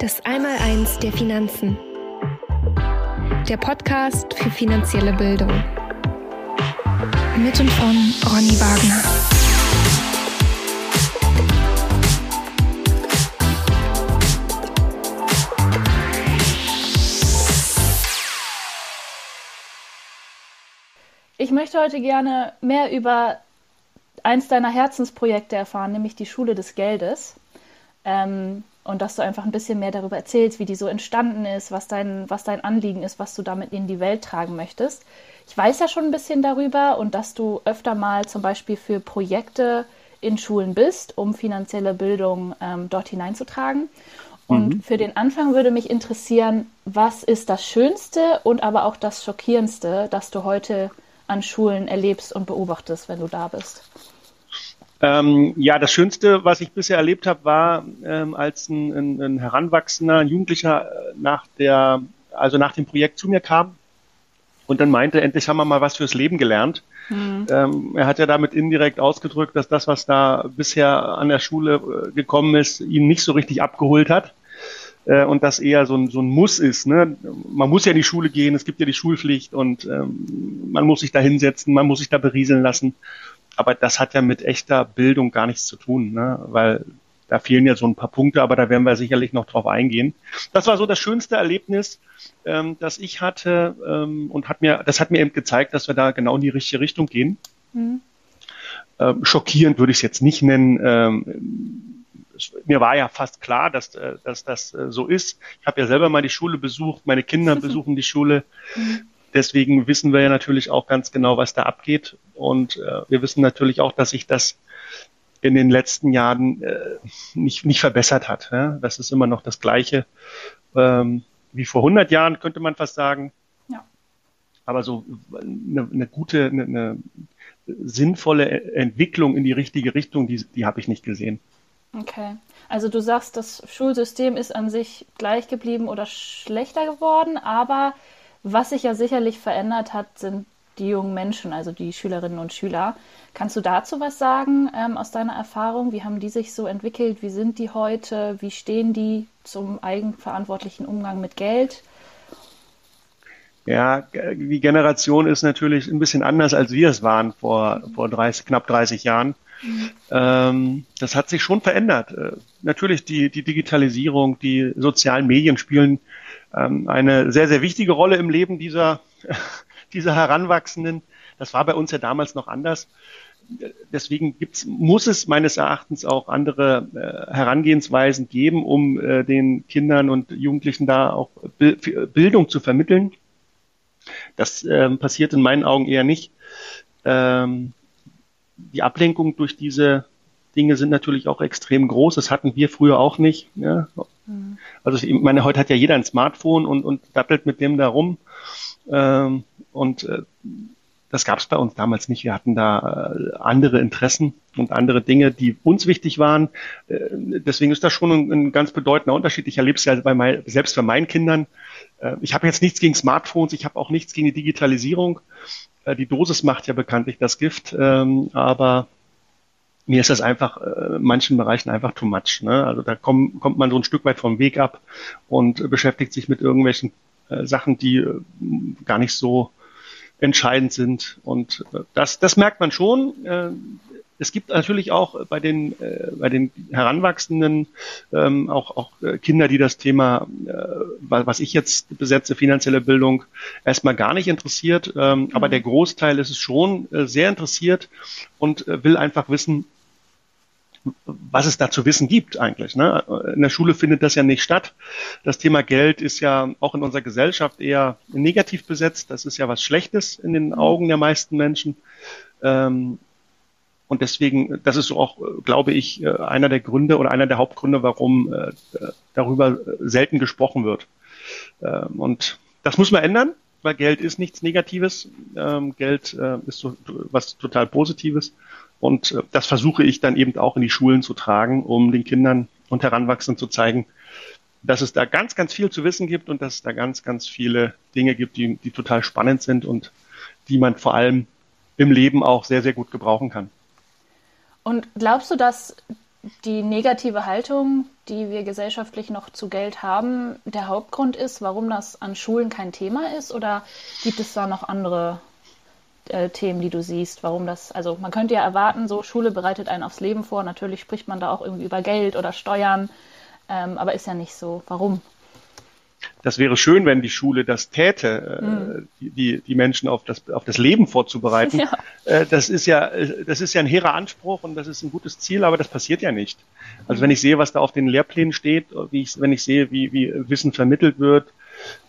Das Einmaleins der Finanzen. Der Podcast für finanzielle Bildung. Mit und von Ronny Wagner. Ich möchte heute gerne mehr über eins deiner Herzensprojekte erfahren, nämlich die Schule des Geldes. Ähm, und dass du einfach ein bisschen mehr darüber erzählst, wie die so entstanden ist, was dein, was dein Anliegen ist, was du damit in die Welt tragen möchtest. Ich weiß ja schon ein bisschen darüber und dass du öfter mal zum Beispiel für Projekte in Schulen bist, um finanzielle Bildung ähm, dort hineinzutragen. Und mhm. für den Anfang würde mich interessieren, was ist das Schönste und aber auch das Schockierendste, das du heute an Schulen erlebst und beobachtest, wenn du da bist? Ähm, ja, das Schönste, was ich bisher erlebt habe, war, ähm, als ein, ein, ein heranwachsender ein Jugendlicher äh, nach der, also nach dem Projekt zu mir kam und dann meinte, endlich haben wir mal was fürs Leben gelernt. Mhm. Ähm, er hat ja damit indirekt ausgedrückt, dass das, was da bisher an der Schule äh, gekommen ist, ihn nicht so richtig abgeholt hat äh, und das eher so ein, so ein Muss ist. Ne? Man muss ja in die Schule gehen, es gibt ja die Schulpflicht und ähm, man muss sich da hinsetzen, man muss sich da berieseln lassen aber das hat ja mit echter Bildung gar nichts zu tun, ne? weil da fehlen ja so ein paar Punkte, aber da werden wir sicherlich noch drauf eingehen. Das war so das schönste Erlebnis, ähm, das ich hatte ähm, und hat mir, das hat mir eben gezeigt, dass wir da genau in die richtige Richtung gehen. Mhm. Ähm, schockierend würde ich es jetzt nicht nennen. Ähm, mir war ja fast klar, dass, äh, dass das äh, so ist. Ich habe ja selber mal die Schule besucht, meine Kinder besuchen die Schule. Mhm deswegen wissen wir ja natürlich auch ganz genau, was da abgeht. Und äh, wir wissen natürlich auch, dass sich das in den letzten Jahren äh, nicht, nicht verbessert hat. Ja? Das ist immer noch das Gleiche ähm, wie vor 100 Jahren, könnte man fast sagen. Ja. Aber so eine, eine gute, eine, eine sinnvolle Entwicklung in die richtige Richtung, die, die habe ich nicht gesehen. Okay. Also du sagst, das Schulsystem ist an sich gleich geblieben oder schlechter geworden, aber was sich ja sicherlich verändert hat, sind die jungen Menschen, also die Schülerinnen und Schüler. Kannst du dazu was sagen ähm, aus deiner Erfahrung? Wie haben die sich so entwickelt? Wie sind die heute? Wie stehen die zum eigenverantwortlichen Umgang mit Geld? Ja, die Generation ist natürlich ein bisschen anders, als wir es waren vor, vor 30, knapp 30 Jahren. Mhm. Ähm, das hat sich schon verändert. Äh, natürlich die, die Digitalisierung, die sozialen Medien spielen ähm, eine sehr, sehr wichtige Rolle im Leben dieser, dieser Heranwachsenden. Das war bei uns ja damals noch anders. Deswegen gibt's, muss es meines Erachtens auch andere äh, Herangehensweisen geben, um äh, den Kindern und Jugendlichen da auch Bildung zu vermitteln. Das ähm, passiert in meinen Augen eher nicht. Ähm, die Ablenkung durch diese Dinge sind natürlich auch extrem groß. Das hatten wir früher auch nicht. Ja. Mhm. Also ich meine, heute hat ja jeder ein Smartphone und, und dattelt mit dem da rum. Ähm, und äh, das gab es bei uns damals nicht. Wir hatten da äh, andere Interessen und andere Dinge, die uns wichtig waren. Äh, deswegen ist das schon ein, ein, ganz bedeutender Unterschied. Ich erlebe es ja bei mein, selbst bei meinen Kindern. Äh, ich habe jetzt nichts gegen Smartphones, ich habe auch nichts gegen die Digitalisierung. Äh, die Dosis macht ja bekanntlich das Gift, ähm, aber mir ist das einfach äh, in manchen Bereichen einfach too much. Ne? Also da komm, kommt man so ein Stück weit vom Weg ab und äh, beschäftigt sich mit irgendwelchen äh, Sachen, die äh, gar nicht so entscheidend sind. Und äh, das, das merkt man schon. Äh, es gibt natürlich auch bei den, äh, bei den Heranwachsenden ähm, auch, auch äh, Kinder, die das Thema, äh, was ich jetzt besetze, finanzielle Bildung, erstmal gar nicht interessiert. Ähm, mhm. Aber der Großteil ist es schon äh, sehr interessiert und äh, will einfach wissen, was es da zu wissen gibt eigentlich. Ne? In der Schule findet das ja nicht statt. Das Thema Geld ist ja auch in unserer Gesellschaft eher negativ besetzt. Das ist ja was Schlechtes in den Augen der meisten Menschen. Ähm, und deswegen, das ist so auch, glaube ich, äh, einer der Gründe oder einer der Hauptgründe, warum äh, darüber selten gesprochen wird. Ähm, und das muss man ändern, weil Geld ist nichts Negatives. Ähm, Geld äh, ist so, was total Positives. Und äh, das versuche ich dann eben auch in die Schulen zu tragen, um den Kindern und Heranwachsenden zu zeigen, dass es da ganz, ganz viel zu wissen gibt und dass es da ganz, ganz viele Dinge gibt, die, die total spannend sind und die man vor allem im Leben auch sehr, sehr gut gebrauchen kann. Und glaubst du, dass die negative Haltung, die wir gesellschaftlich noch zu Geld haben, der Hauptgrund ist, warum das an Schulen kein Thema ist? Oder gibt es da noch andere äh, Themen, die du siehst, warum das, also man könnte ja erwarten, so Schule bereitet einen aufs Leben vor, natürlich spricht man da auch irgendwie über Geld oder Steuern, ähm, aber ist ja nicht so. Warum? das wäre schön, wenn die Schule das täte, mhm. die, die, die Menschen auf das, auf das Leben vorzubereiten. Ja. Äh, das ist ja, äh, das ist ja ein hehrer Anspruch und das ist ein gutes Ziel, aber das passiert ja nicht. Also wenn ich sehe, was da auf den Lehrplänen steht, wie ich, wenn ich sehe, wie, wie Wissen vermittelt wird,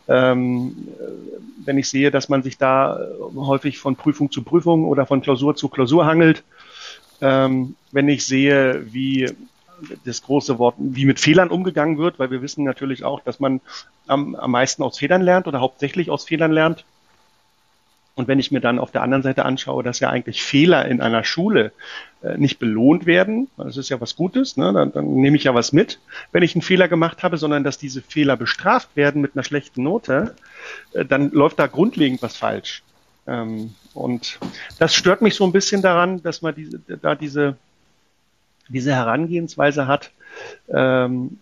ähm, wenn ich sehe, dass man sich da häufig von Prüfung zu Prüfung oder von Klausur zu Klausur hangelt, ähm, wenn ich sehe, wie das große Wort, wie mit Fehlern umgegangen wird, weil wir wissen natürlich auch, dass man am, am meisten aus Fehlern lernt oder hauptsächlich aus Fehlern lernt. Und wenn ich mir dann auf der anderen Seite anschaue, dass ja eigentlich Fehler in einer Schule äh, nicht belohnt werden, das ist ja was Gutes, ne? dann, dann nehme ich ja was mit, wenn ich einen Fehler gemacht habe, sondern dass diese Fehler bestraft werden mit einer schlechten Note, äh, dann läuft da grundlegend was falsch. Ähm, und das stört mich so ein bisschen daran, dass man diese, da diese diese Herangehensweise hat. Ähm,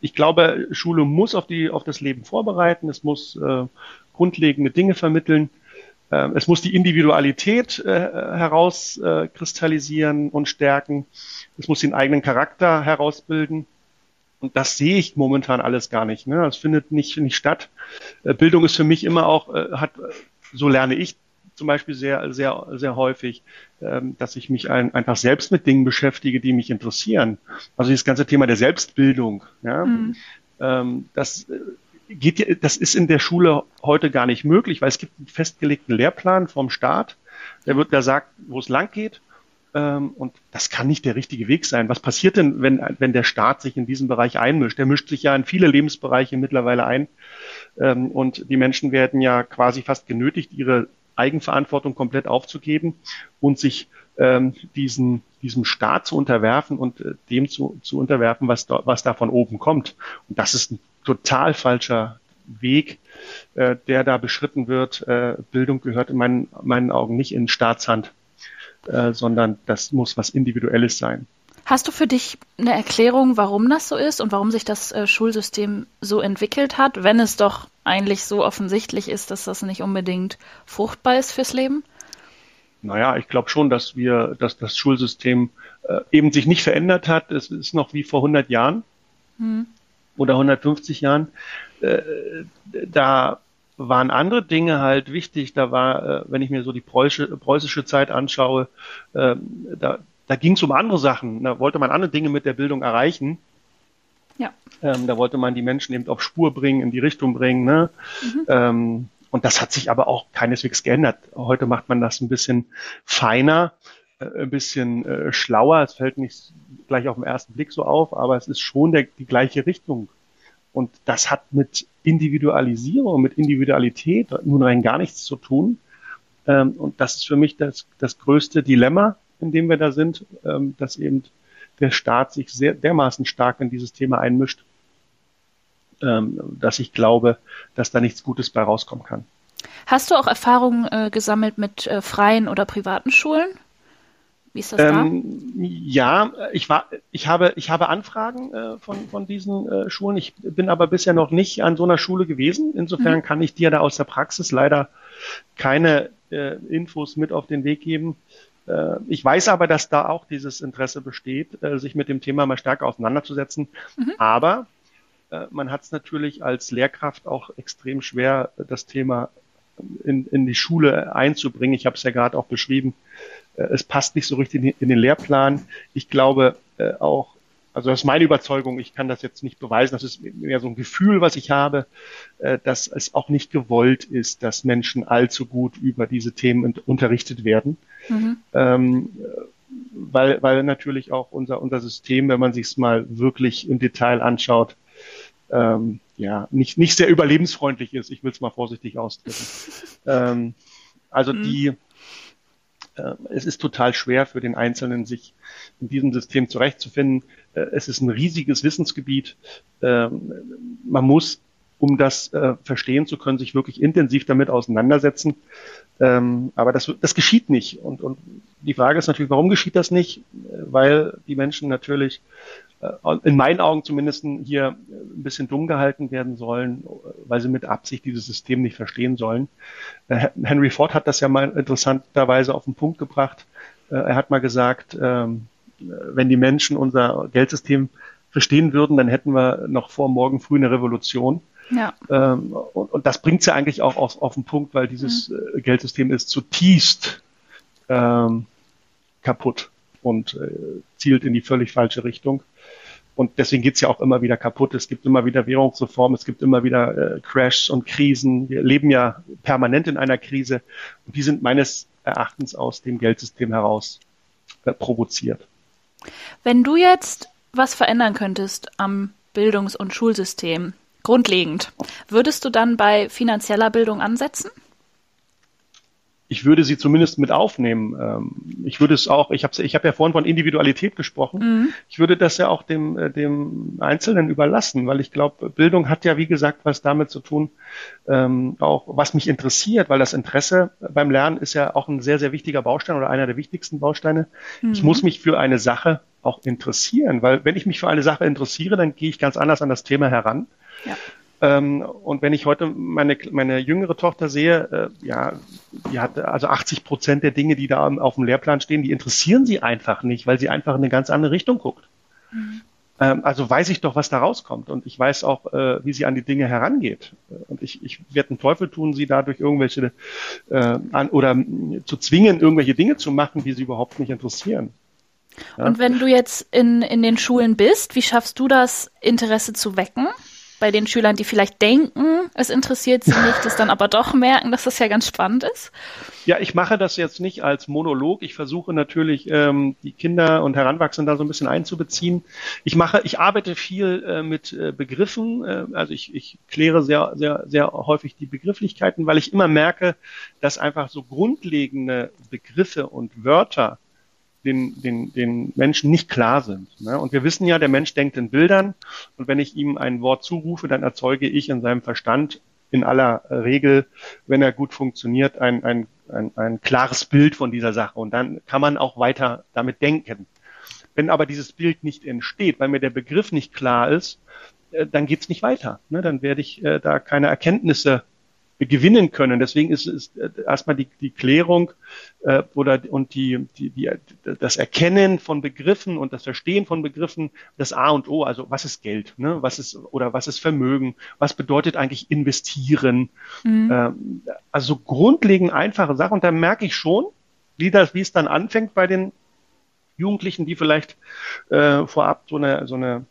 ich glaube, Schule muss auf, die, auf das Leben vorbereiten, es muss äh, grundlegende Dinge vermitteln, es muss die Individualität äh, herauskristallisieren und stärken, es muss den eigenen Charakter herausbilden. Und das sehe ich momentan alles gar nicht. Ne? Das findet nicht, nicht statt. Äh, Bildung ist für mich immer auch, äh, hat, so lerne ich zum Beispiel sehr, sehr, sehr häufig, ähm, dass ich mich ein, einfach selbst mit Dingen beschäftige, die mich interessieren. Also das ganze Thema der Selbstbildung, ja, mhm. ähm, das äh, geht, das ist in der Schule heute gar nicht möglich, weil es gibt einen festgelegten Lehrplan vom Staat, der wird, der sagt, wo es lang geht. Ähm, und das kann nicht der richtige Weg sein. Was passiert denn, wenn, wenn der Staat sich in diesen Bereich einmischt? Der mischt sich ja in viele Lebensbereiche mittlerweile ein. Ähm, und die Menschen werden ja quasi fast genötigt, ihre Eigenverantwortung komplett aufzugeben und sich ähm, diesen, diesem Staat zu unterwerfen und äh, dem zu, zu unterwerfen, was da, was da von oben kommt. Und das ist ein total falscher Weg, äh, der da beschritten wird. Äh, Bildung gehört in meinen, meinen Augen nicht in Staatshand, äh, sondern das muss was Individuelles sein. Hast du für dich eine Erklärung, warum das so ist und warum sich das äh, Schulsystem so entwickelt hat, wenn es doch eigentlich so offensichtlich ist, dass das nicht unbedingt fruchtbar ist fürs Leben? Naja, ich glaube schon, dass wir, dass das Schulsystem äh, eben sich nicht verändert hat. Es ist noch wie vor 100 Jahren hm. Oder 150 Jahren. Äh, da waren andere Dinge halt wichtig. Da war, äh, wenn ich mir so die preußische, preußische Zeit anschaue, äh, da, da ging es um andere Sachen. Da wollte man andere Dinge mit der Bildung erreichen. Ja. Ähm, da wollte man die Menschen eben auf Spur bringen, in die Richtung bringen. Ne? Mhm. Ähm, und das hat sich aber auch keineswegs geändert. Heute macht man das ein bisschen feiner, ein bisschen äh, schlauer. Es fällt nicht gleich auf den ersten Blick so auf, aber es ist schon der, die gleiche Richtung. Und das hat mit Individualisierung, mit Individualität nun rein gar nichts zu tun. Ähm, und das ist für mich das, das größte Dilemma, in dem wir da sind, ähm, dass eben der Staat sich sehr dermaßen stark in dieses Thema einmischt, ähm, dass ich glaube, dass da nichts Gutes bei rauskommen kann. Hast du auch Erfahrungen äh, gesammelt mit äh, freien oder privaten Schulen? Wie ist das ähm, da? Ja, ich war, ich habe, ich habe Anfragen äh, von von diesen äh, Schulen. Ich bin aber bisher noch nicht an so einer Schule gewesen. Insofern mhm. kann ich dir da aus der Praxis leider keine äh, Infos mit auf den Weg geben. Äh, ich weiß aber, dass da auch dieses Interesse besteht, äh, sich mit dem Thema mal stärker auseinanderzusetzen. Mhm. Aber äh, man hat es natürlich als Lehrkraft auch extrem schwer, das Thema in, in die Schule einzubringen. Ich habe es ja gerade auch beschrieben. Es passt nicht so richtig in den Lehrplan. Ich glaube auch, also das ist meine Überzeugung, ich kann das jetzt nicht beweisen, das ist mehr so ein Gefühl, was ich habe, dass es auch nicht gewollt ist, dass Menschen allzu gut über diese Themen unterrichtet werden. Mhm. Ähm, weil, weil natürlich auch unser, unser System, wenn man sich es mal wirklich im Detail anschaut, ähm, ja, nicht, nicht sehr überlebensfreundlich ist. Ich will es mal vorsichtig ausdrücken. ähm, also mhm. die, äh, es ist total schwer für den Einzelnen, sich in diesem System zurechtzufinden. Äh, es ist ein riesiges Wissensgebiet. Ähm, man muss um das äh, verstehen zu können, sich wirklich intensiv damit auseinandersetzen. Ähm, aber das, das geschieht nicht. Und, und die Frage ist natürlich, warum geschieht das nicht? Weil die Menschen natürlich äh, in meinen Augen zumindest hier ein bisschen dumm gehalten werden sollen, weil sie mit Absicht dieses System nicht verstehen sollen. Äh, Henry Ford hat das ja mal interessanterweise auf den Punkt gebracht. Äh, er hat mal gesagt, ähm, wenn die Menschen unser Geldsystem verstehen würden, dann hätten wir noch vor morgen früh eine Revolution. Ja. Ähm, und, und, das bringt sie ja eigentlich auch auf, auf den Punkt, weil dieses mhm. Geldsystem ist zutiefst ähm, kaputt und äh, zielt in die völlig falsche Richtung. Und deswegen geht's ja auch immer wieder kaputt. Es gibt immer wieder Währungsreformen, es gibt immer wieder äh, Crashs und Krisen. Wir leben ja permanent in einer Krise und die sind meines Erachtens aus dem Geldsystem heraus äh, provoziert. Wenn du jetzt was verändern könntest am Bildungs- und Schulsystem, grundlegend, würdest du dann bei finanzieller Bildung ansetzen? ich würde sie zumindest mit aufnehmen. Ähm, ich würde es auch, ich habe ich hab ja vorhin von Individualität gesprochen. Mhm. Ich würde das ja auch dem, äh, dem Einzelnen überlassen, weil ich glaube, Bildung hat ja, wie gesagt, was damit zu tun, ähm, auch was mich interessiert, weil das Interesse beim Lernen ist ja auch ein sehr, sehr wichtiger Baustein oder einer der wichtigsten Bausteine. Mhm. Ich muss mich für eine Sache auch interessieren, weil wenn ich mich für eine Sache interessiere, dann gehe ich ganz anders an das Thema heran. Ja. Ähm, und wenn ich heute meine, meine jüngere Tochter sehe, äh, ja, die hat also 80 Prozent der Dinge, die da auf dem Lehrplan stehen, die interessieren sie einfach nicht, weil sie einfach in eine ganz andere Richtung guckt. Mhm. Ähm, also weiß ich doch, was da rauskommt und ich weiß auch, äh, wie sie an die Dinge herangeht. Und ich, ich werde einen Teufel tun, sie dadurch irgendwelche äh, an, oder zu zwingen, irgendwelche Dinge zu machen, die sie überhaupt nicht interessieren. Ja? Und wenn du jetzt in, in den Schulen bist, wie schaffst du das, Interesse zu wecken? Bei den Schülern, die vielleicht denken, es interessiert sie nicht, es dann aber doch merken, dass das ja ganz spannend ist? Ja, ich mache das jetzt nicht als Monolog. Ich versuche natürlich, ähm, die Kinder und Heranwachsenden da so ein bisschen einzubeziehen. Ich mache, ich arbeite viel äh, mit äh, Begriffen. Äh, also ich, ich kläre sehr, sehr, sehr häufig die Begrifflichkeiten, weil ich immer merke, dass einfach so grundlegende Begriffe und Wörter den, den, den Menschen nicht klar sind. Ne? Und wir wissen ja, der Mensch denkt in Bildern und wenn ich ihm ein Wort zurufe, dann erzeuge ich in seinem Verstand in aller Regel, wenn er gut funktioniert, ein, ein, ein, ein klares Bild von dieser Sache und dann kann man auch weiter damit denken. Wenn aber dieses Bild nicht entsteht, weil mir der Begriff nicht klar ist, äh, dann geht's nicht weiter. Ne? Dann werde ich äh, da keine Erkenntnisse gewinnen können. Deswegen ist, ist äh, erstmal die, die Klärung äh, oder und die, die, die, das Erkennen von Begriffen und das Verstehen von Begriffen das A und O. Also was ist Geld, ne? Was ist oder was ist Vermögen? Was bedeutet eigentlich investieren? Mhm. Ähm, also grundlegend einfache Sachen. Und da merke ich schon, wie das, wie es dann anfängt bei den Jugendlichen, die vielleicht äh, vorab so eine so eine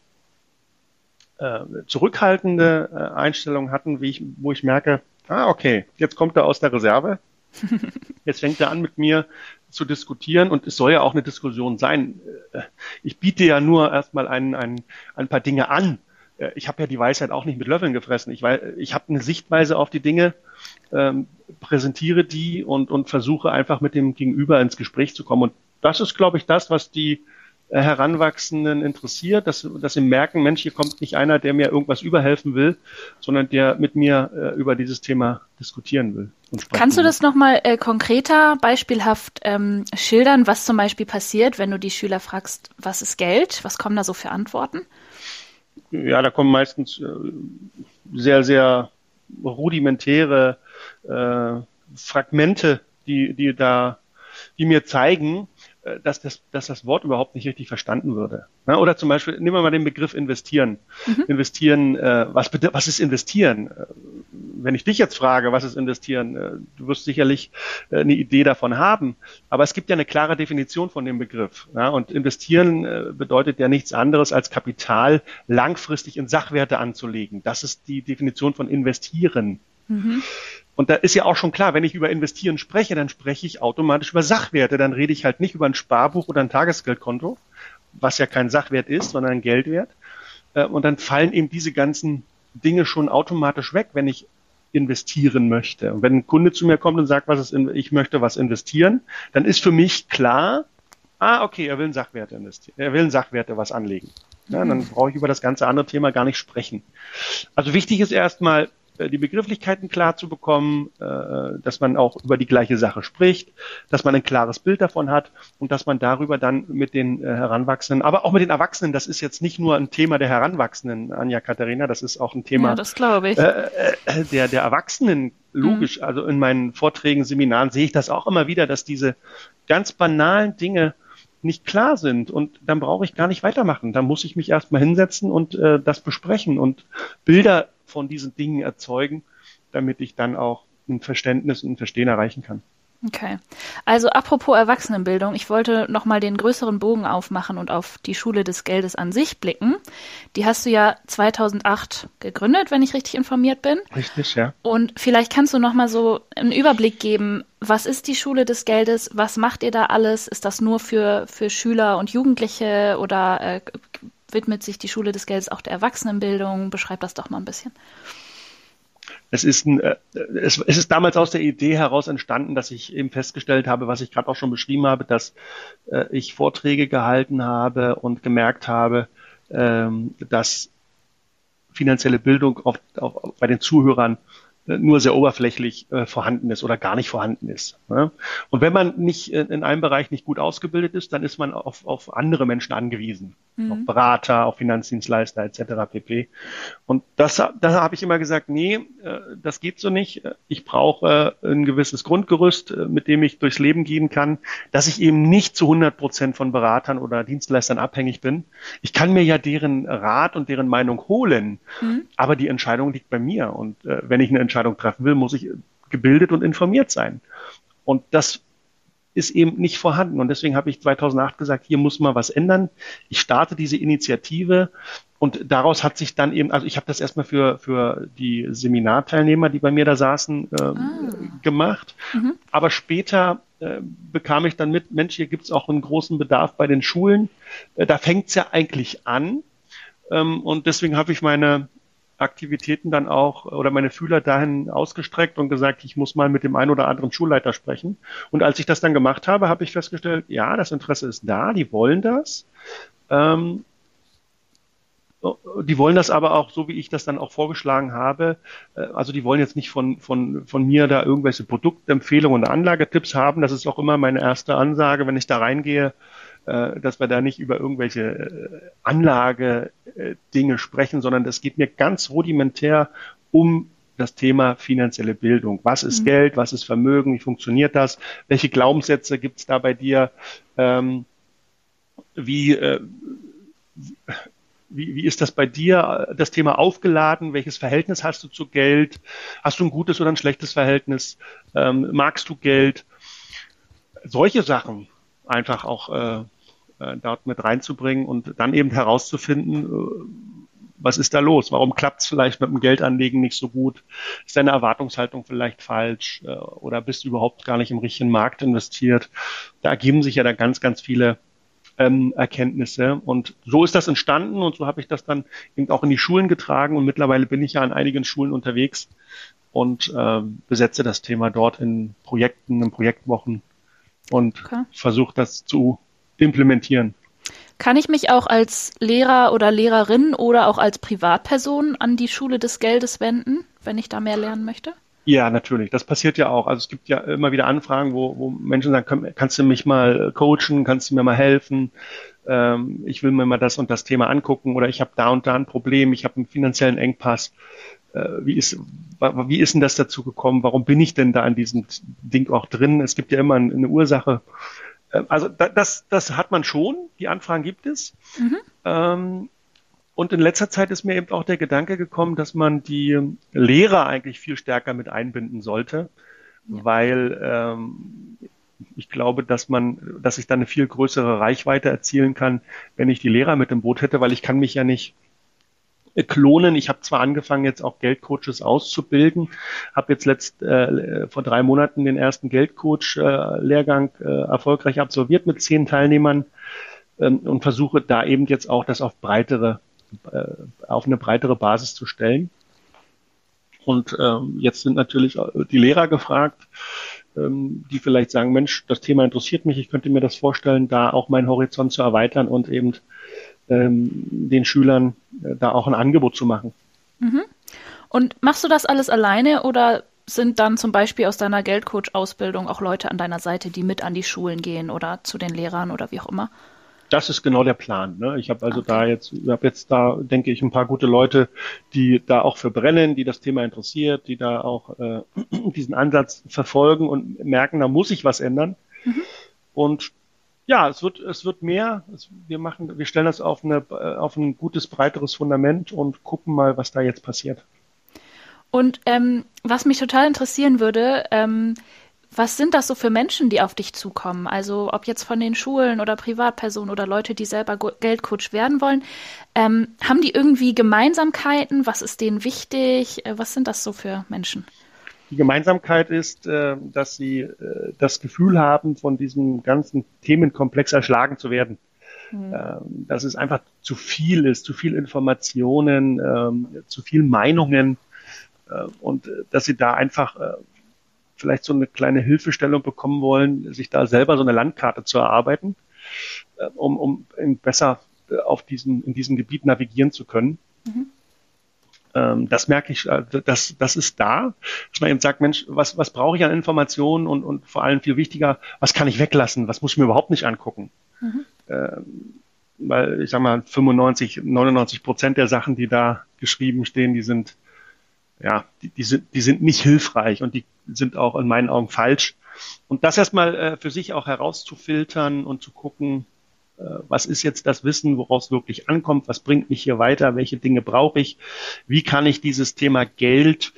äh, zurückhaltende äh, Einstellung hatten, wie ich, wo ich merke, Ah, okay. Jetzt kommt er aus der Reserve. Jetzt fängt er an, mit mir zu diskutieren und es soll ja auch eine Diskussion sein. Äh, ich biete ja nur erstmal ein, ein, ein paar Dinge an. Äh, ich habe ja die Weisheit auch nicht mit Löffeln gefressen. Ich, ich habe eine Sichtweise auf die Dinge, ähm, präsentiere die und, und versuche einfach mit dem Gegenüber ins Gespräch zu kommen. Und das ist, glaube ich, das, was die Heranwachsenden interessiert, dass, dass sie merken, Mensch, hier kommt nicht einer, der mir irgendwas überhelfen will, sondern der mit mir äh, über dieses Thema diskutieren will. Kannst du das nochmal äh, konkreter, beispielhaft ähm, schildern, was zum Beispiel passiert, wenn du die Schüler fragst, was ist Geld? Was kommen da so für Antworten? Ja, da kommen meistens äh, sehr, sehr rudimentäre äh, Fragmente, die, die da, die mir zeigen, äh, dass das, dass das Wort überhaupt nicht richtig verstanden würde. oder zum Beispiel, nehmen wir mal den Begriff investieren. Mhm. Investieren, äh, was, was ist investieren? Äh, wenn ich dich jetzt frage, was ist investieren, äh, du wirst sicherlich äh, eine Idee davon haben. Aber es gibt ja eine klare Definition von dem Begriff. Und investieren äh, bedeutet ja nichts anderes als Kapital langfristig in Sachwerte anzulegen. Das ist die Definition von investieren. Mhm. Und da ist ja auch schon klar, wenn ich über Investieren spreche, dann spreche ich automatisch über Sachwerte. Dann rede ich halt nicht über ein Sparbuch oder ein Tagesgeldkonto, was ja kein Sachwert ist, sondern ein Geldwert. Äh, und dann fallen eben diese ganzen Dinge schon automatisch weg, wenn ich investieren möchte. Und wenn ein Kunde zu mir kommt und sagt, was ist, ich möchte was investieren, dann ist für mich klar, ah, okay, er will in Sachwerte investieren, er will in Sachwerte was anlegen. Ja, dann brauche ich über das ganze andere Thema gar nicht sprechen. Also wichtig ist erstmal, die Begrifflichkeiten klar zu bekommen, äh, dass man auch über die gleiche Sache spricht, dass man ein klares Bild davon hat und dass man darüber dann mit den äh, Heranwachsenden, aber auch mit den Erwachsenen, das ist jetzt nicht nur ein Thema der Heranwachsenden, Anja Katharina, das ist auch ein Thema ja, der, der Erwachsenen, logisch. Mhm. Also in meinen Vorträgen, Seminaren sehe ich das auch immer wieder, dass diese ganz banalen Dinge nicht klar sind und dann brauche ich gar nicht weitermachen. Dann muss ich mich erstmal hinsetzen und äh, das besprechen und Bilder von diesen Dingen erzeugen, damit ich dann auch ein Verständnis und ein Verstehen erreichen kann. Okay. Also apropos Erwachsenenbildung, ich wollte nochmal den größeren Bogen aufmachen und auf die Schule des Geldes an sich blicken. Die hast du ja 2008 gegründet, wenn ich richtig informiert bin. Richtig, ja. Und vielleicht kannst du nochmal so einen Überblick geben, was ist die Schule des Geldes? Was macht ihr da alles? Ist das nur für, für Schüler und Jugendliche oder äh, widmet sich die Schule des Geldes auch der Erwachsenenbildung? Beschreib das doch mal ein bisschen. Es ist, ein, äh, es, es ist damals aus der Idee heraus entstanden, dass ich eben festgestellt habe, was ich gerade auch schon beschrieben habe, dass äh, ich Vorträge gehalten habe und gemerkt habe, ähm, dass finanzielle Bildung oft auch bei den Zuhörern nur sehr oberflächlich äh, vorhanden ist oder gar nicht vorhanden ist. Ne? Und wenn man nicht in, in einem Bereich nicht gut ausgebildet ist, dann ist man auf, auf andere Menschen angewiesen, mhm. auf Berater, auf Finanzdienstleister etc. pp. Und das, da habe ich immer gesagt, nee, äh, das geht so nicht. Ich brauche äh, ein gewisses Grundgerüst, äh, mit dem ich durchs Leben gehen kann, dass ich eben nicht zu 100 Prozent von Beratern oder Dienstleistern abhängig bin. Ich kann mir ja deren Rat und deren Meinung holen, mhm. aber die Entscheidung liegt bei mir. Und wenn ich eine Entscheidung treffen will, muss ich gebildet und informiert sein. Und das ist eben nicht vorhanden. Und deswegen habe ich 2008 gesagt, hier muss mal was ändern. Ich starte diese Initiative und daraus hat sich dann eben, also ich habe das erstmal für, für die Seminarteilnehmer, die bei mir da saßen, äh, ah. gemacht. Mhm. Aber später äh, bekam ich dann mit, Mensch, hier gibt es auch einen großen Bedarf bei den Schulen. Äh, da fängt es ja eigentlich an. Ähm, und deswegen habe ich meine Aktivitäten dann auch oder meine Fühler dahin ausgestreckt und gesagt, ich muss mal mit dem einen oder anderen Schulleiter sprechen. Und als ich das dann gemacht habe, habe ich festgestellt, ja, das Interesse ist da, die wollen das. Ähm, die wollen das aber auch, so wie ich das dann auch vorgeschlagen habe. Äh, also die wollen jetzt nicht von, von, von mir da irgendwelche Produktempfehlungen und Anlagetipps haben. Das ist auch immer meine erste Ansage, wenn ich da reingehe äh, dass wir da nicht über irgendwelche äh, Anlage-Dinge sprechen, sondern es geht mir ganz rudimentär um das Thema finanzielle Bildung. Was ist mhm. Geld? Was ist Vermögen? Wie funktioniert das? Welche Glaubenssätze gibt es da bei dir? Ähm, wie, äh, wie, wie ist das bei dir, das Thema aufgeladen? Welches Verhältnis hast du zu Geld? Hast du ein gutes oder ein schlechtes Verhältnis? Ähm, magst du Geld? Solche Sachen einfach auch äh, äh, dort mit reinzubringen und dann eben herauszufinden, äh, was ist da los? Warum klappt es vielleicht mit dem Geldanlegen nicht so gut? Ist deine Erwartungshaltung vielleicht falsch äh, oder bist du überhaupt gar nicht im richtigen Markt investiert? Da ergeben sich ja da ganz, ganz viele ähm, Erkenntnisse. Und so ist das entstanden und so habe ich das dann eben auch in die Schulen getragen und mittlerweile bin ich ja an einigen Schulen unterwegs und äh, besetze das Thema dort in Projekten, in Projektwochen und okay. versuche das zu implementieren. Kann ich mich auch als Lehrer oder Lehrerin oder auch als Privatperson an die Schule des Geldes wenden, wenn ich da mehr lernen möchte? Ja, natürlich. Das passiert ja auch. Also es gibt ja immer wieder Anfragen, wo, wo Menschen sagen, kannst du mich mal coachen, kannst du mir mal helfen? Ähm, ich will mir mal das und das Thema angucken oder ich habe da und da ein Problem, ich habe einen finanziellen Engpass. Äh, wie, ist, wie ist denn das dazu gekommen? Warum bin ich denn da an diesem Ding auch drin? Es gibt ja immer eine Ursache. Ähm, also das, das hat man schon, die Anfragen gibt es. Mhm. Ähm, und in letzter Zeit ist mir eben auch der Gedanke gekommen, dass man die Lehrer eigentlich viel stärker mit einbinden sollte, ja. weil ähm, ich glaube, dass man, dass ich dann eine viel größere Reichweite erzielen kann, wenn ich die Lehrer mit im Boot hätte, weil ich kann mich ja nicht klonen. Ich habe zwar angefangen, jetzt auch Geldcoaches auszubilden, habe jetzt letzt äh, vor drei Monaten den ersten Geldcoach-Lehrgang äh, äh, erfolgreich absolviert mit zehn Teilnehmern ähm, und versuche da eben jetzt auch das auf breitere, äh, auf eine breitere Basis zu stellen. Und ähm, jetzt sind natürlich die Lehrer gefragt, ähm, die vielleicht sagen, Mensch, das Thema interessiert mich, ich könnte mir das vorstellen, da auch meinen Horizont zu erweitern und eben ähm, den Schülern äh, da auch ein Angebot zu machen. Mhm. Und machst du das alles alleine oder sind dann zum Beispiel aus deiner Geldcoach-Ausbildung auch Leute an deiner Seite, die mit an die Schulen gehen oder zu den Lehrern oder wie auch immer? Das ist genau der Plan. Ne? Ich habe also okay. da jetzt, ich habe jetzt da, denke ich, ein paar gute Leute, die da auch für brennen, die das Thema interessiert, die da auch äh, diesen Ansatz verfolgen und merken, da muss ich was ändern. Mhm. Und ja, es wird, es wird mehr. Es, wir machen, wir stellen das auf eine, auf ein gutes, breiteres Fundament und gucken mal, was da jetzt passiert. Und ähm, was mich total interessieren würde, ähm, was sind das so für Menschen, die auf dich zukommen? Also ob jetzt von den Schulen oder Privatpersonen oder Leute, die selber Geldcoach werden wollen, ähm, haben die irgendwie Gemeinsamkeiten? Was ist denen wichtig? Äh, was sind das so für Menschen? Die Gemeinsamkeit ist, äh, dass sie äh, das Gefühl haben, von diesem ganzen Themenkomplex erschlagen zu werden. Mhm. Ähm, dass es einfach zu viel ist, zu viel Informationen, ähm, zu viel Meinungen äh, und dass sie da einfach vielleicht so eine kleine Hilfestellung bekommen wollen, sich da selber so eine Landkarte zu erarbeiten, um, um besser auf diesen, in diesem Gebiet navigieren zu können. Mhm. Ähm, das merke ich, das, das ist da, dass man eben sagt, Mensch, was, was brauche ich an Informationen und, und vor allem viel wichtiger, was kann ich weglassen, was muss ich mir überhaupt nicht angucken. Mhm. Ähm, weil ich sag mal, 95, 99 Prozent der Sachen, die da geschrieben stehen, die sind ja, die, die, sind, die sind nicht hilfreich und die sind auch in meinen Augen falsch. Und das erstmal äh, für sich auch herauszufiltern und zu gucken, äh, was ist jetzt das Wissen, woraus wirklich ankommt, was bringt mich hier weiter, welche Dinge brauche ich, wie kann ich dieses Thema Geld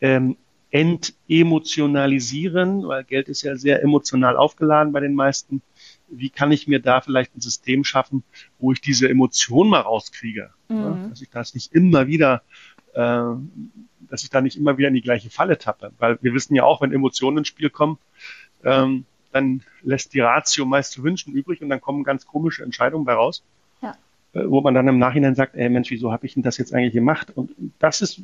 ähm, entemotionalisieren, weil Geld ist ja sehr emotional aufgeladen bei den meisten. Wie kann ich mir da vielleicht ein System schaffen, wo ich diese Emotion mal rauskriege? Mhm. Ja, dass ich das nicht immer wieder äh, dass ich da nicht immer wieder in die gleiche Falle tappe. Weil wir wissen ja auch, wenn Emotionen ins Spiel kommen, ähm, dann lässt die Ratio meist zu wünschen übrig und dann kommen ganz komische Entscheidungen bei raus, ja. äh, wo man dann im Nachhinein sagt, ey Mensch, wieso habe ich denn das jetzt eigentlich gemacht? Und das ist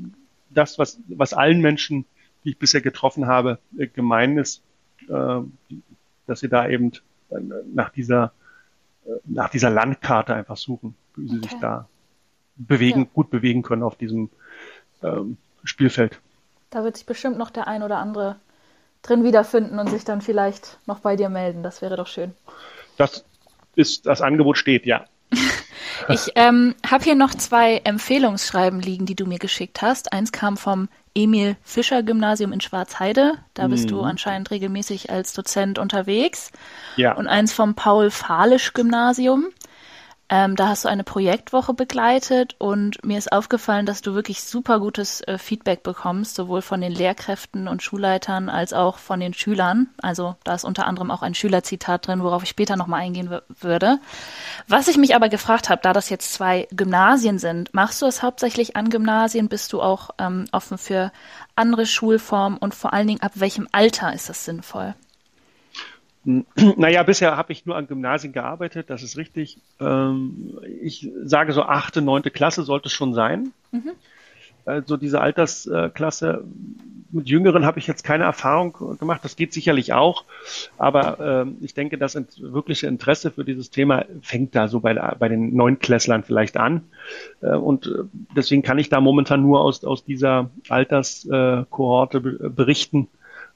das, was, was allen Menschen, die ich bisher getroffen habe, äh, gemein ist, äh, dass sie da eben nach dieser, nach dieser Landkarte einfach suchen, wie sie okay. sich da bewegen, ja. gut bewegen können auf diesem ähm, Spielfeld. Da wird sich bestimmt noch der ein oder andere drin wiederfinden und sich dann vielleicht noch bei dir melden. Das wäre doch schön. Das ist, das Angebot steht, ja. ich ähm, habe hier noch zwei Empfehlungsschreiben liegen, die du mir geschickt hast. Eins kam vom Emil Fischer Gymnasium in Schwarzheide. Da bist mhm. du anscheinend regelmäßig als Dozent unterwegs. Ja. Und eins vom Paul Fahlisch Gymnasium. Ähm, da hast du eine Projektwoche begleitet und mir ist aufgefallen, dass du wirklich super gutes äh, Feedback bekommst, sowohl von den Lehrkräften und Schulleitern als auch von den Schülern. Also da ist unter anderem auch ein Schülerzitat drin, worauf ich später nochmal eingehen würde. Was ich mich aber gefragt habe, da das jetzt zwei Gymnasien sind, machst du es hauptsächlich an Gymnasien? Bist du auch ähm, offen für andere Schulformen und vor allen Dingen ab welchem Alter ist das sinnvoll? Naja, bisher habe ich nur an Gymnasien gearbeitet, das ist richtig. Ähm, ich sage so achte, neunte Klasse sollte es schon sein. Mhm. Also diese Altersklasse. Mit Jüngeren habe ich jetzt keine Erfahrung gemacht. Das geht sicherlich auch. Aber äh, ich denke, das wirkliche Interesse für dieses Thema fängt da so bei, bei den Neunklässlern vielleicht an. Äh, und äh, deswegen kann ich da momentan nur aus, aus dieser Alterskohorte berichten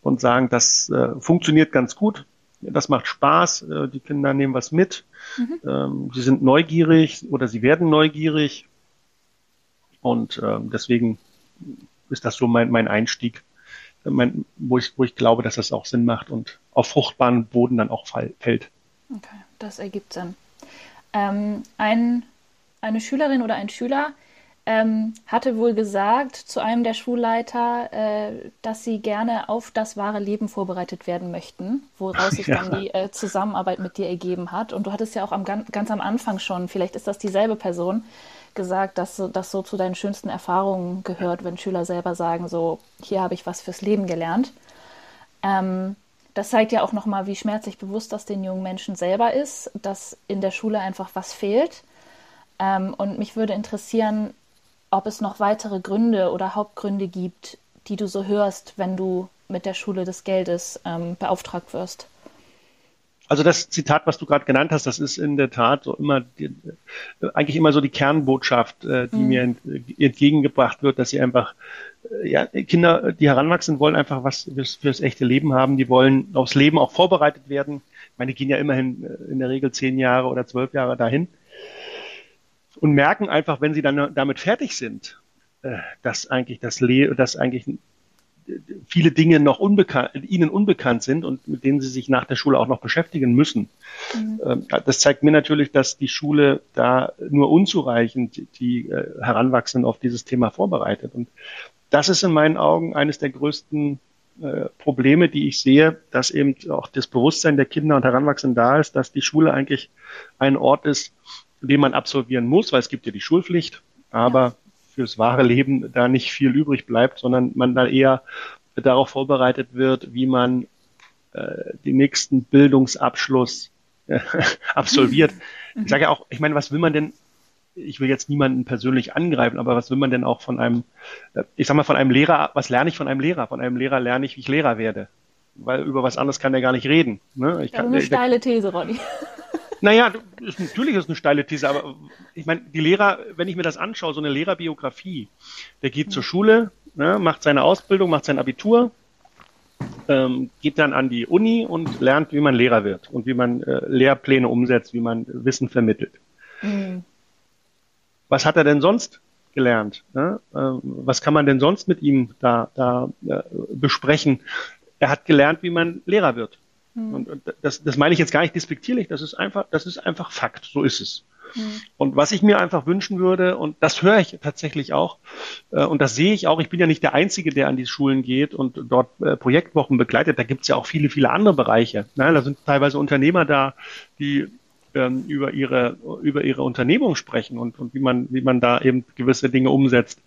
und sagen, das äh, funktioniert ganz gut das macht Spaß, äh, die Kinder nehmen was mit, mhm. ähm, sie sind neugierig oder sie werden neugierig und ähm, deswegen ist das so mein, mein Einstieg, mein, wo, ich, wo ich glaube, dass das auch Sinn macht und auf fruchtbaren Boden dann auch fällt. Okay, das ergibt Sinn. Ähm, ein, eine Schülerin oder ein Schüler ähm, hatte wohl gesagt zu einem der Schulleiter, äh, dass sie gerne auf das wahre Leben vorbereitet werden möchten, woraus sich ja. dann die äh, Zusammenarbeit mit dir ergeben hat. Und du hattest ja auch am, ganz am Anfang schon, vielleicht ist das dieselbe Person, gesagt, dass das so zu deinen schönsten Erfahrungen gehört, wenn Schüler selber sagen, so, hier habe ich was fürs Leben gelernt. Ähm, das zeigt ja auch nochmal, wie schmerzlich bewusst das den jungen Menschen selber ist, dass in der Schule einfach was fehlt. Ähm, und mich würde interessieren, ob es noch weitere Gründe oder Hauptgründe gibt, die du so hörst, wenn du mit der Schule des Geldes ähm, beauftragt wirst. Also das Zitat, was du gerade genannt hast, das ist in der Tat so immer die, eigentlich immer so die Kernbotschaft, äh, die mhm. mir ent, entgegengebracht wird, dass sie einfach äh, ja, Kinder, die heranwachsen, wollen einfach was fürs, fürs echte Leben haben. Die wollen aufs Leben auch vorbereitet werden. Ich meine, die gehen ja immerhin äh, in der Regel zehn Jahre oder zwölf Jahre dahin und merken einfach, wenn sie dann damit fertig sind, äh, dass eigentlich das Le dass eigentlich viele Dinge noch unbekannt, ihnen unbekannt sind und mit denen sie sich nach der Schule auch noch beschäftigen müssen. Mhm. Ähm, das zeigt mir natürlich, dass die Schule da nur unzureichend die äh, Heranwachsenden auf dieses Thema vorbereitet. Und das ist in meinen Augen eines der größten äh, Probleme, die ich sehe, dass eben auch das Bewusstsein der Kinder und Heranwachsenden da ist, dass die Schule eigentlich ein Ort ist, den man absolvieren muss, weil es gibt ja die Schulpflicht, aber ja. fürs wahre Leben da nicht viel übrig bleibt, sondern man da eher darauf vorbereitet wird, wie man äh, den nächsten Bildungsabschluss äh, absolviert. Ich sage ja auch, ich meine, was will man denn ich will jetzt niemanden persönlich angreifen, aber was will man denn auch von einem, äh, ich sag mal, von einem Lehrer, was lerne ich von einem Lehrer? Von einem Lehrer lerne ich, wie ich Lehrer werde. Weil über was anderes kann der gar nicht reden. Ne? Ich kann, eine steile These, Ronny. Naja, ist, natürlich ist es eine steile These, aber ich meine, die Lehrer, wenn ich mir das anschaue, so eine Lehrerbiografie, der geht zur Schule, ne, macht seine Ausbildung, macht sein Abitur, ähm, geht dann an die Uni und lernt, wie man Lehrer wird und wie man äh, Lehrpläne umsetzt, wie man Wissen vermittelt. Mhm. Was hat er denn sonst gelernt? Ne? Ähm, was kann man denn sonst mit ihm da, da äh, besprechen? Er hat gelernt, wie man Lehrer wird. Mhm. Und, das, das meine ich jetzt gar nicht despektierlich, das ist einfach, das ist einfach Fakt, so ist es. Mhm. Und was ich mir einfach wünschen würde, und das höre ich tatsächlich auch, äh, und das sehe ich auch, ich bin ja nicht der Einzige, der an die Schulen geht und dort äh, Projektwochen begleitet, da gibt es ja auch viele, viele andere Bereiche. Ne? Da sind teilweise Unternehmer da, die ähm, über ihre über ihre Unternehmung sprechen und, und wie man wie man da eben gewisse Dinge umsetzt.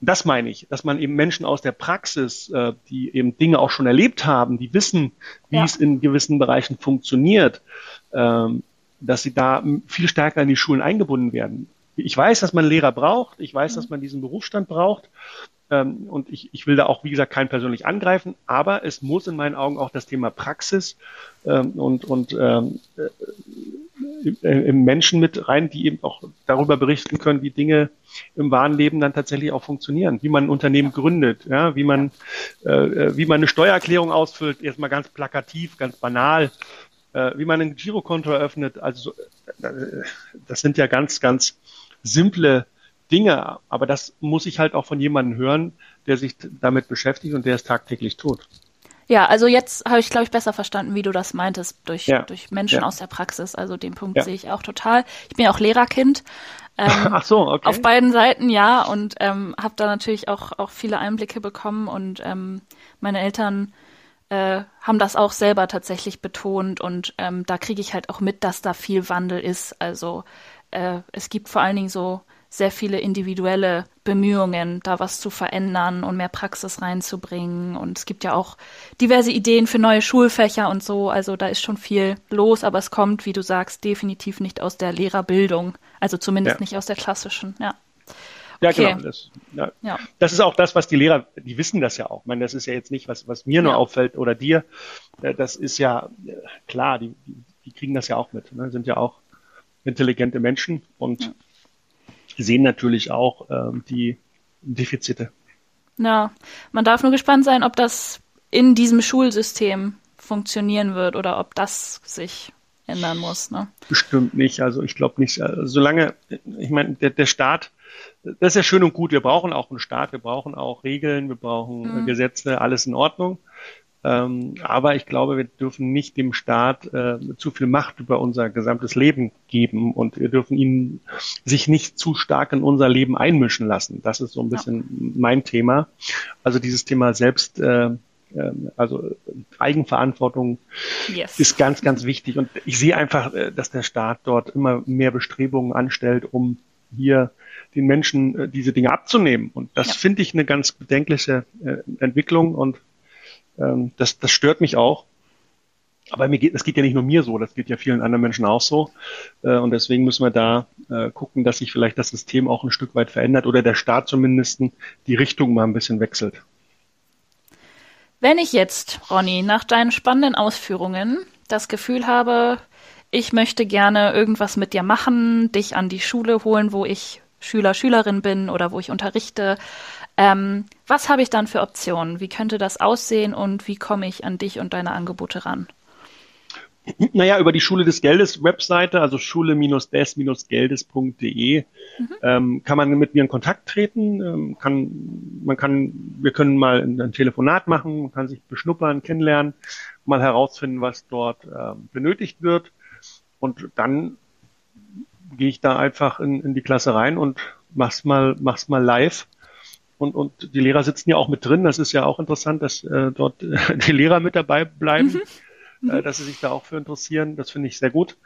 Das meine ich, dass man eben Menschen aus der Praxis, äh, die eben Dinge auch schon erlebt haben, die wissen, wie ja. es in gewissen Bereichen funktioniert, ähm, dass sie da viel stärker in die Schulen eingebunden werden. Ich weiß, dass man Lehrer braucht, ich weiß, mhm. dass man diesen Berufsstand braucht, ähm, und ich, ich will da auch, wie gesagt, keinen persönlich angreifen, aber es muss in meinen Augen auch das Thema Praxis ähm, und, und ähm, äh, im Menschen mit rein, die eben auch darüber berichten können, wie Dinge im wahren Leben dann tatsächlich auch funktionieren, wie man ein Unternehmen gründet, ja, wie man, äh, äh wie man eine Steuererklärung ausfüllt, erstmal ganz plakativ, ganz banal, äh, wie man ein Girokonto eröffnet. Also äh, das sind ja ganz, ganz simple Dinge, aber das muss ich halt auch von jemandem hören, der sich damit beschäftigt und der es tagtäglich tut. Ja, also jetzt habe ich, glaube ich, besser verstanden, wie du das meintest, durch, ja. durch Menschen ja. aus der Praxis. Also den Punkt ja. sehe ich auch total. Ich bin ja auch Lehrerkind. Ähm, Ach so, okay. Auf beiden Seiten, ja, und ähm, habe da natürlich auch, auch viele Einblicke bekommen und ähm, meine Eltern äh, haben das auch selber tatsächlich betont und ähm, da kriege ich halt auch mit, dass da viel Wandel ist. Also äh, es gibt vor allen Dingen so sehr viele individuelle Bemühungen, da was zu verändern und mehr Praxis reinzubringen. Und es gibt ja auch diverse Ideen für neue Schulfächer und so. Also da ist schon viel los, aber es kommt, wie du sagst, definitiv nicht aus der Lehrerbildung. Also zumindest ja. nicht aus der klassischen, ja. Ja, okay. genau. Das, ja. ja. das ist auch das, was die Lehrer, die wissen das ja auch. Ich meine, das ist ja jetzt nicht, was, was mir nur auffällt oder dir. Äh, das ist ja äh, klar, die, die kriegen das ja auch mit. Ne? Sind ja auch intelligente Menschen und sehen natürlich auch ähm, die Defizite. Ja, man darf nur gespannt sein, ob das in diesem Schulsystem funktionieren wird oder ob das sich ändern muss. Ne? Bestimmt nicht. Also ich glaube nicht. Also solange, ich meine, der, der Staat, das ist ja schön und gut. Wir brauchen auch einen Staat, wir brauchen auch Regeln, wir brauchen mhm. Gesetze, alles in Ordnung. Ähm, aber ich glaube, wir dürfen nicht dem Staat äh, zu viel Macht über unser gesamtes Leben geben und wir dürfen ihn sich nicht zu stark in unser Leben einmischen lassen. Das ist so ein bisschen ja. mein Thema. Also dieses Thema selbst, äh, äh, also Eigenverantwortung yes. ist ganz, ganz wichtig. Und ich sehe einfach, äh, dass der Staat dort immer mehr Bestrebungen anstellt, um hier den Menschen äh, diese Dinge abzunehmen. Und das ja. finde ich eine ganz bedenkliche Entwicklung und ähm, das, das stört mich auch. Aber mir geht, das geht ja nicht nur mir so, das geht ja vielen anderen Menschen auch so. Äh, und deswegen müssen wir da äh, gucken, dass sich vielleicht das System auch ein Stück weit verändert oder der Staat zumindest die Richtung mal ein bisschen wechselt. Wenn ich jetzt, Ronny, nach deinen spannenden Ausführungen das Gefühl habe, ich möchte gerne irgendwas mit dir machen, dich an die Schule holen, wo ich Schüler, Schülerin bin oder wo ich unterrichte. Ähm, was habe ich dann für Optionen? Wie könnte das aussehen und wie komme ich an dich und deine Angebote ran? Naja, über die Schule des Geldes Webseite, also schule-des-geldes.de, mhm. ähm, kann man mit mir in Kontakt treten. Ähm, kann, man kann, wir können mal ein, ein, Telefonat machen, man kann sich beschnuppern, kennenlernen, mal herausfinden, was dort ähm, benötigt wird. Und dann gehe ich da einfach in, in die Klasse rein und mach's mal, mach's mal live. Und, und die Lehrer sitzen ja auch mit drin. Das ist ja auch interessant, dass äh, dort die Lehrer mit dabei bleiben. Mhm äh, dass sie sich da auch für interessieren. Das finde ich sehr gut.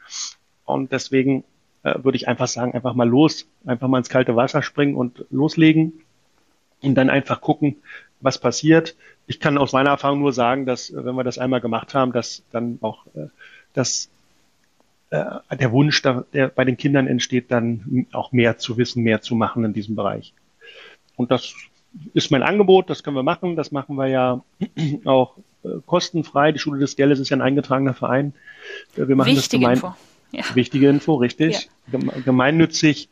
Und deswegen äh, würde ich einfach sagen, einfach mal los, einfach mal ins kalte Wasser springen und loslegen und dann einfach gucken, was passiert. Ich kann aus meiner Erfahrung nur sagen, dass äh, wenn wir das einmal gemacht haben, dass dann auch äh, dass äh, der Wunsch, da, der bei den Kindern entsteht, dann auch mehr zu wissen, mehr zu machen in diesem Bereich. Und das ist mein Angebot, das können wir machen. Das machen wir ja auch äh, kostenfrei. Die Schule des Geldes ist ja ein eingetragener Verein. Äh, wir machen Wichtige das gemein Info. Ja. Wichtige Info, richtig. Ja. Gemeinnützig.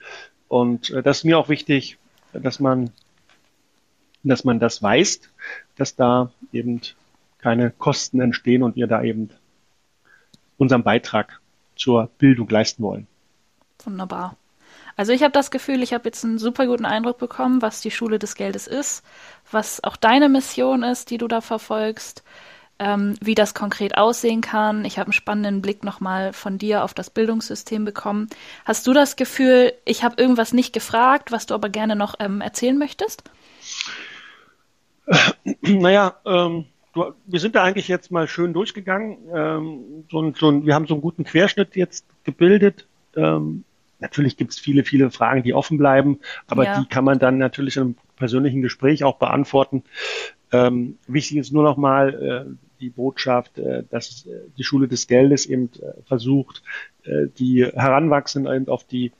Und äh, das ist mir auch wichtig, dass man, dass man das weiß, dass da eben keine Kosten entstehen und wir da eben unseren Beitrag zur Bildung leisten wollen. Wunderbar. Also ich habe das Gefühl, ich habe jetzt einen super guten Eindruck bekommen, was die Schule des Geldes ist, was auch deine Mission ist, die du da verfolgst, ähm, wie das konkret aussehen kann. Ich habe einen spannenden Blick nochmal von dir auf das Bildungssystem bekommen. Hast du das Gefühl, ich habe irgendwas nicht gefragt, was du aber gerne noch ähm, erzählen möchtest? Naja, ähm, du, wir sind da eigentlich jetzt mal schön durchgegangen. Ähm, so, so, wir haben so einen guten Querschnitt jetzt gebildet. Ähm, natürlich gibt es viele, viele Fragen, die offen bleiben, aber ja. die kann man dann natürlich einem persönlichen Gespräch auch beantworten. Ähm, wichtig ist nur noch mal äh, die Botschaft, äh, dass äh, die Schule des Geldes eben äh, versucht, äh, die Heranwachsenden eben auf die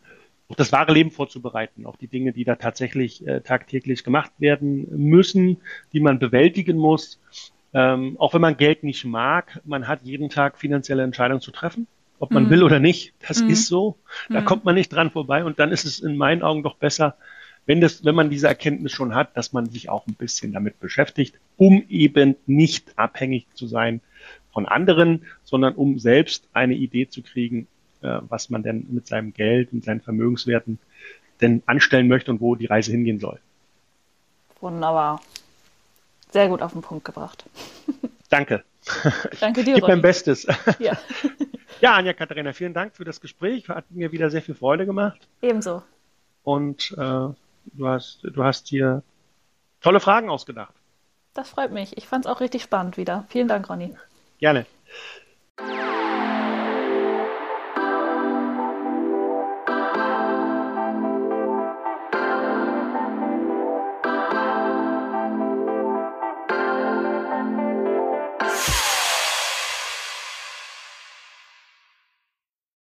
auf das wahre Leben vorzubereiten, auf die Dinge, die da tatsächlich äh, tagtäglich gemacht werden müssen, die man bewältigen muss. Ähm, auch wenn man Geld nicht mag, man hat jeden Tag finanzielle Entscheidungen zu treffen ob man mhm. will oder nicht. Das mhm. ist so. Da mhm. kommt man nicht dran vorbei. Und dann ist es in meinen Augen doch besser, wenn das, wenn man diese Erkenntnis schon hat, dass man sich auch ein bisschen damit beschäftigt, um eben nicht abhängig zu sein von anderen, sondern um selbst eine Idee zu kriegen, äh, was man denn mit seinem Geld und seinen Vermögenswerten denn anstellen möchte und wo die Reise hingehen soll. Wunderbar. Sehr gut auf den Punkt gebracht. Danke. Danke dir. Ich gebe mein Bestes. Ja. Ja, Anja Katharina, vielen Dank für das Gespräch. Hat mir wieder sehr viel Freude gemacht. Ebenso. Und äh, du hast, du hast hier tolle Fragen ausgedacht. Das freut mich. Ich fand es auch richtig spannend wieder. Vielen Dank, Ronny. Gerne.